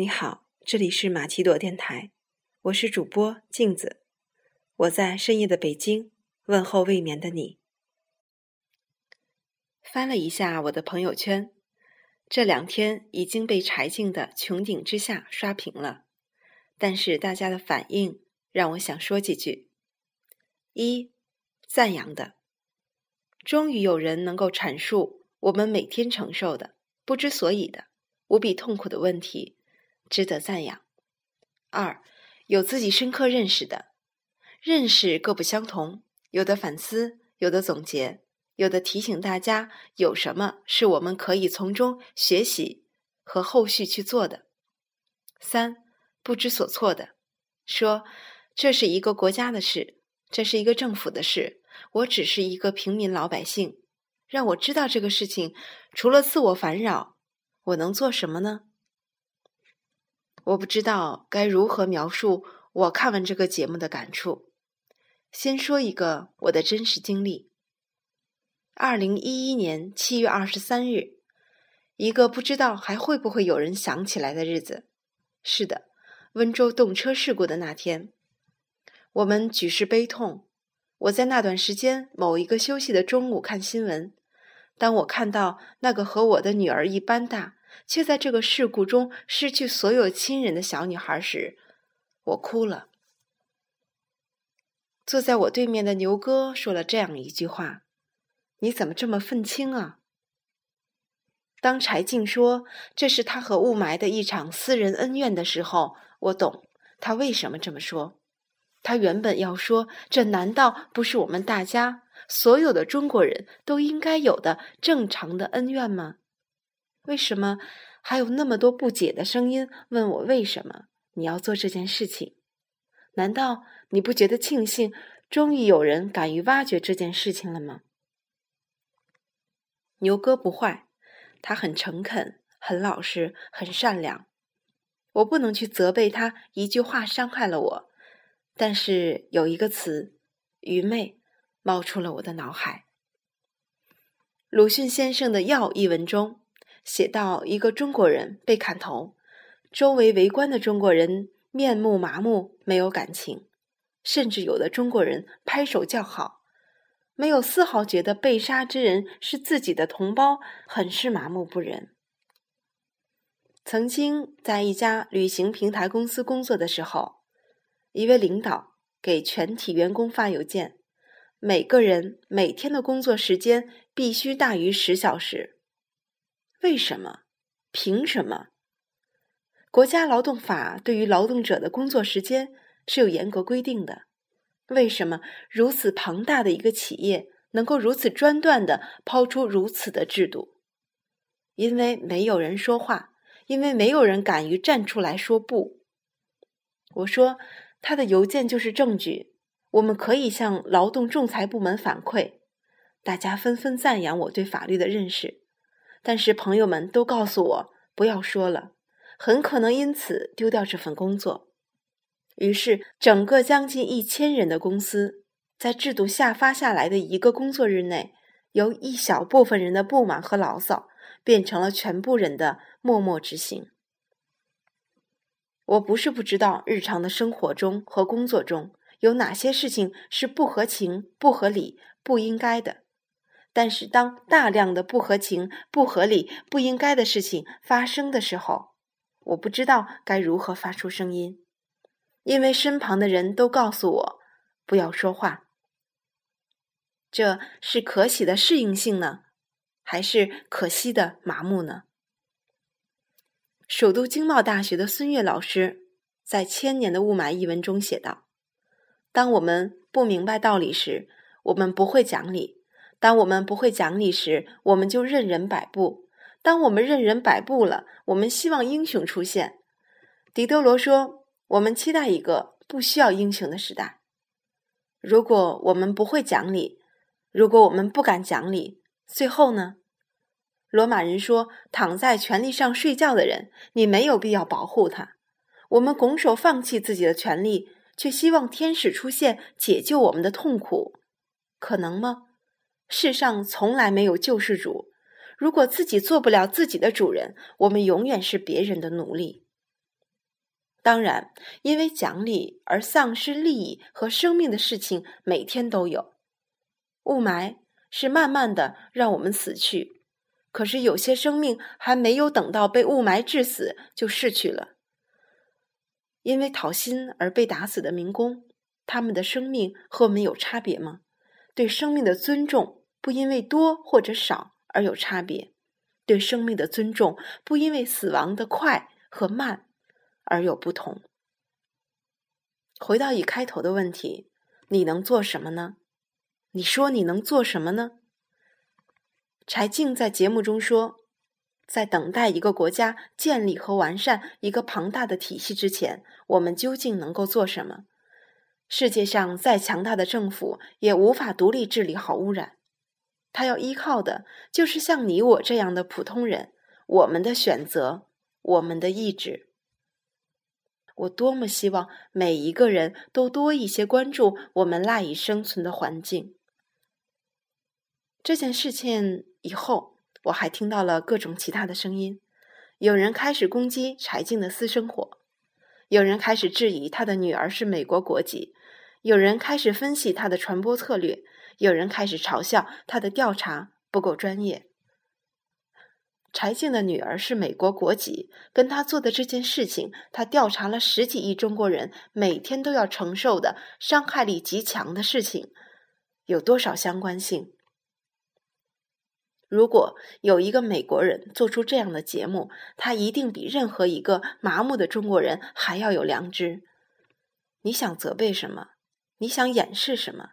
你好，这里是马奇朵电台，我是主播镜子，我在深夜的北京问候未眠的你。翻了一下我的朋友圈，这两天已经被柴静的《穹顶之下》刷屏了，但是大家的反应让我想说几句：一、赞扬的，终于有人能够阐述我们每天承受的不知所以的无比痛苦的问题。值得赞扬。二，有自己深刻认识的，认识各不相同，有的反思，有的总结，有的提醒大家有什么是我们可以从中学习和后续去做的。三，不知所措的，说这是一个国家的事，这是一个政府的事，我只是一个平民老百姓，让我知道这个事情，除了自我烦扰，我能做什么呢？我不知道该如何描述我看完这个节目的感触。先说一个我的真实经历：二零一一年七月二十三日，一个不知道还会不会有人想起来的日子。是的，温州动车事故的那天，我们举世悲痛。我在那段时间某一个休息的中午看新闻，当我看到那个和我的女儿一般大。却在这个事故中失去所有亲人的小女孩时，我哭了。坐在我对面的牛哥说了这样一句话：“你怎么这么愤青啊？”当柴静说这是他和雾霾的一场私人恩怨的时候，我懂他为什么这么说。他原本要说：“这难道不是我们大家所有的中国人都应该有的正常的恩怨吗？”为什么还有那么多不解的声音问我为什么你要做这件事情？难道你不觉得庆幸，终于有人敢于挖掘这件事情了吗？牛哥不坏，他很诚恳、很老实、很善良。我不能去责备他，一句话伤害了我。但是有一个词“愚昧”冒出了我的脑海。鲁迅先生的《药》一文中。写到一个中国人被砍头，周围围观的中国人面目麻木，没有感情，甚至有的中国人拍手叫好，没有丝毫觉得被杀之人是自己的同胞，很是麻木不仁。曾经在一家旅行平台公司工作的时候，一位领导给全体员工发邮件，每个人每天的工作时间必须大于十小时。为什么？凭什么？国家劳动法对于劳动者的工作时间是有严格规定的。为什么如此庞大的一个企业能够如此专断的抛出如此的制度？因为没有人说话，因为没有人敢于站出来说不。我说他的邮件就是证据，我们可以向劳动仲裁部门反馈。大家纷纷赞扬我对法律的认识。但是朋友们都告诉我不要说了，很可能因此丢掉这份工作。于是，整个将近一千人的公司，在制度下发下来的一个工作日内，由一小部分人的不满和牢骚，变成了全部人的默默执行。我不是不知道日常的生活中和工作中有哪些事情是不合情、不合理、不应该的。但是，当大量的不合情、不合理、不应该的事情发生的时候，我不知道该如何发出声音，因为身旁的人都告诉我不要说话。这是可喜的适应性呢，还是可惜的麻木呢？首都经贸大学的孙悦老师在《千年的雾霾》一文中写道：“当我们不明白道理时，我们不会讲理。”当我们不会讲理时，我们就任人摆布；当我们任人摆布了，我们希望英雄出现。狄德罗说：“我们期待一个不需要英雄的时代。”如果我们不会讲理，如果我们不敢讲理，最后呢？罗马人说：“躺在权力上睡觉的人，你没有必要保护他。”我们拱手放弃自己的权利，却希望天使出现解救我们的痛苦，可能吗？世上从来没有救世主。如果自己做不了自己的主人，我们永远是别人的奴隶。当然，因为奖励而丧失利益和生命的事情每天都有。雾霾是慢慢的让我们死去，可是有些生命还没有等到被雾霾致死就逝去了。因为讨薪而被打死的民工，他们的生命和我们有差别吗？对生命的尊重不因为多或者少而有差别，对生命的尊重不因为死亡的快和慢而有不同。回到一开头的问题，你能做什么呢？你说你能做什么呢？柴静在节目中说。在等待一个国家建立和完善一个庞大的体系之前，我们究竟能够做什么？世界上再强大的政府也无法独立治理好污染，他要依靠的就是像你我这样的普通人，我们的选择，我们的意志。我多么希望每一个人都多一些关注我们赖以生存的环境。这件事情以后。我还听到了各种其他的声音，有人开始攻击柴静的私生活，有人开始质疑他的女儿是美国国籍，有人开始分析他的传播策略，有人开始嘲笑他的调查不够专业。柴静的女儿是美国国籍，跟他做的这件事情，他调查了十几亿中国人每天都要承受的伤害力极强的事情，有多少相关性？如果有一个美国人做出这样的节目，他一定比任何一个麻木的中国人还要有良知。你想责备什么？你想掩饰什么？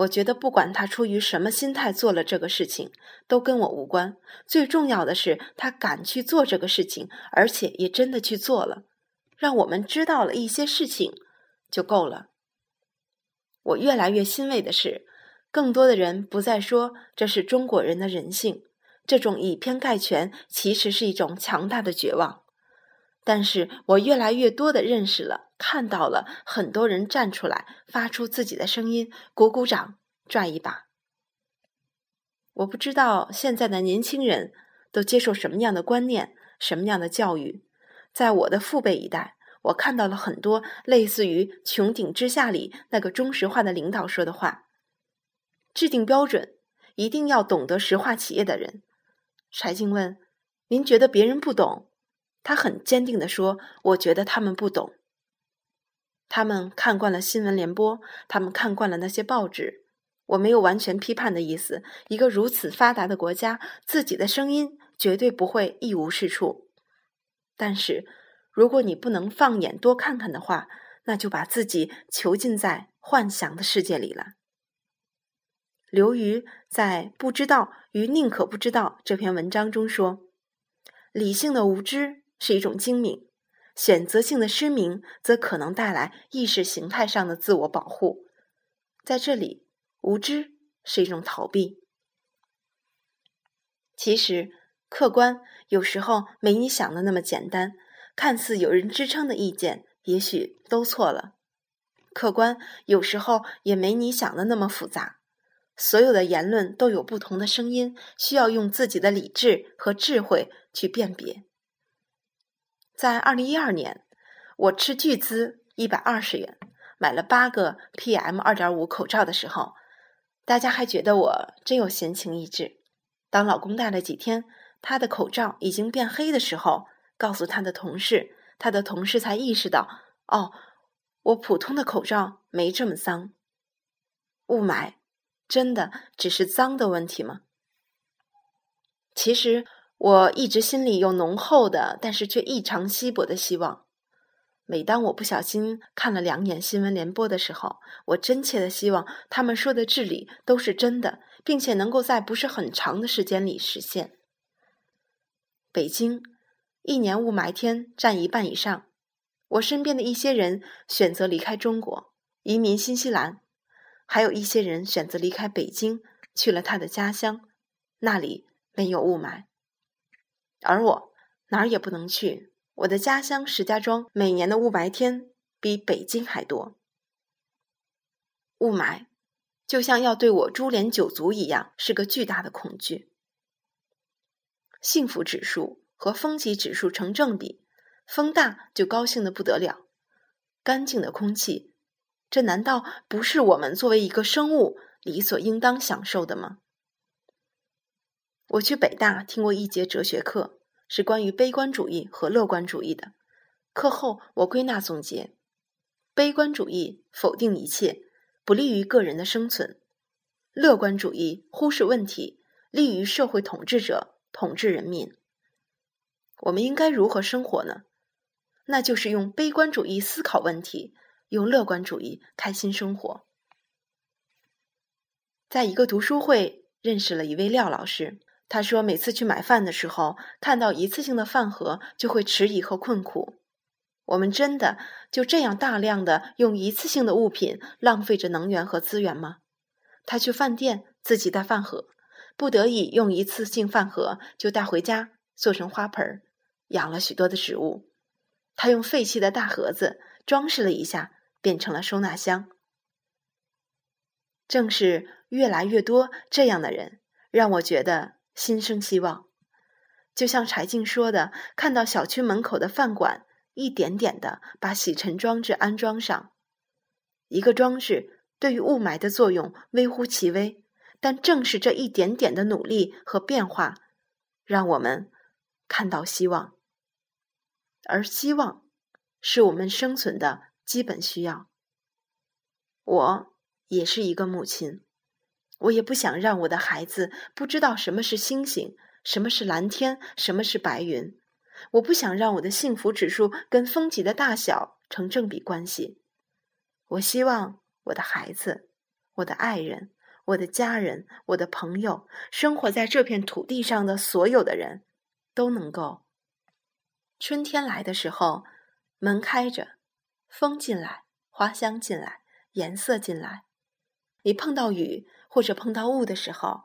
我觉得不管他出于什么心态做了这个事情，都跟我无关。最重要的是他敢去做这个事情，而且也真的去做了，让我们知道了一些事情就够了。我越来越欣慰的是。更多的人不再说这是中国人的人性，这种以偏概全其实是一种强大的绝望。但是我越来越多的认识了，看到了很多人站出来，发出自己的声音，鼓鼓掌，拽一把。我不知道现在的年轻人都接受什么样的观念，什么样的教育。在我的父辈一代，我看到了很多类似于《穹顶之下》里那个中石化的领导说的话。制定标准，一定要懂得石化企业的人。柴静问：“您觉得别人不懂？”他很坚定地说：“我觉得他们不懂。他们看惯了新闻联播，他们看惯了那些报纸。我没有完全批判的意思。一个如此发达的国家，自己的声音绝对不会一无是处。但是，如果你不能放眼多看看的话，那就把自己囚禁在幻想的世界里了。”刘瑜在《不知道与宁可不知道》这篇文章中说：“理性的无知是一种精明，选择性的失明则可能带来意识形态上的自我保护。在这里，无知是一种逃避。其实，客观有时候没你想的那么简单。看似有人支撑的意见，也许都错了。客观有时候也没你想的那么复杂。”所有的言论都有不同的声音，需要用自己的理智和智慧去辨别。在二零一二年，我斥巨资一百二十元买了八个 PM 二点五口罩的时候，大家还觉得我真有闲情逸致。当老公戴了几天，他的口罩已经变黑的时候，告诉他的同事，他的同事才意识到：哦，我普通的口罩没这么脏。雾霾。真的只是脏的问题吗？其实我一直心里有浓厚的，但是却异常稀薄的希望。每当我不小心看了两眼新闻联播的时候，我真切的希望他们说的治理都是真的，并且能够在不是很长的时间里实现。北京一年雾霾天占一半以上，我身边的一些人选择离开中国，移民新西兰。还有一些人选择离开北京，去了他的家乡，那里没有雾霾。而我哪儿也不能去，我的家乡石家庄每年的雾霾天比北京还多。雾霾就像要对我株连九族一样，是个巨大的恐惧。幸福指数和风级指数成正比，风大就高兴的不得了。干净的空气，这难道不是我们作为一个生物理所应当享受的吗？我去北大听过一节哲学课，是关于悲观主义和乐观主义的。课后我归纳总结：悲观主义否定一切，不利于个人的生存；乐观主义忽视问题，利于社会统治者统治人民。我们应该如何生活呢？那就是用悲观主义思考问题，用乐观主义开心生活。在一个读书会认识了一位廖老师。他说：“每次去买饭的时候，看到一次性的饭盒，就会迟疑和困苦。我们真的就这样大量的用一次性的物品浪费着能源和资源吗？”他去饭店自己带饭盒，不得已用一次性饭盒就带回家做成花盆，养了许多的植物。他用废弃的大盒子装饰了一下，变成了收纳箱。正是越来越多这样的人，让我觉得。心生希望，就像柴静说的：“看到小区门口的饭馆一点点的把洗尘装置安装上，一个装置对于雾霾的作用微乎其微，但正是这一点点的努力和变化，让我们看到希望。而希望是我们生存的基本需要。我也是一个母亲。”我也不想让我的孩子不知道什么是星星，什么是蓝天，什么是白云。我不想让我的幸福指数跟风级的大小成正比关系。我希望我的孩子、我的爱人、我的家人、我的朋友，生活在这片土地上的所有的人，都能够。春天来的时候，门开着，风进来，花香进来，颜色进来。你碰到雨。或者碰到雾的时候，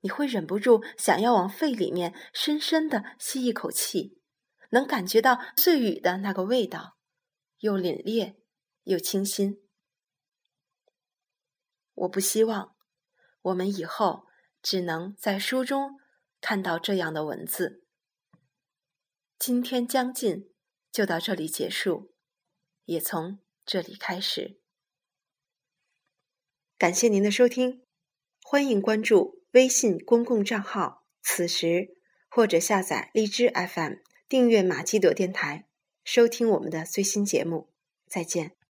你会忍不住想要往肺里面深深的吸一口气，能感觉到碎雨的那个味道，又凛冽又清新。我不希望我们以后只能在书中看到这样的文字。今天将近，就到这里结束，也从这里开始。感谢您的收听。欢迎关注微信公共账号“此时”，或者下载荔枝 FM，订阅马基朵电台，收听我们的最新节目。再见。